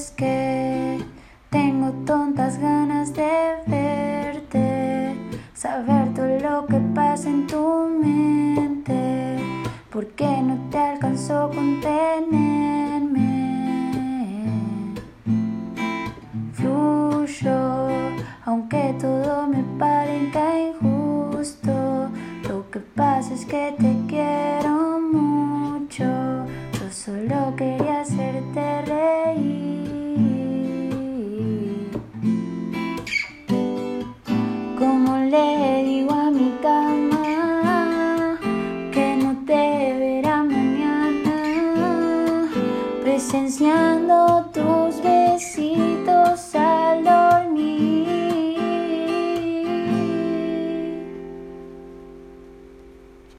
es que tengo tontas ganas de verte, saber todo lo que pasa en tu mente, ¿por qué no te alcanzó a contenerme? Fluyo, aunque todo me parezca injusto, lo que pasa es que te quiero mucho, yo solo quería Como le digo a mi cama que no te verá mañana, presenciando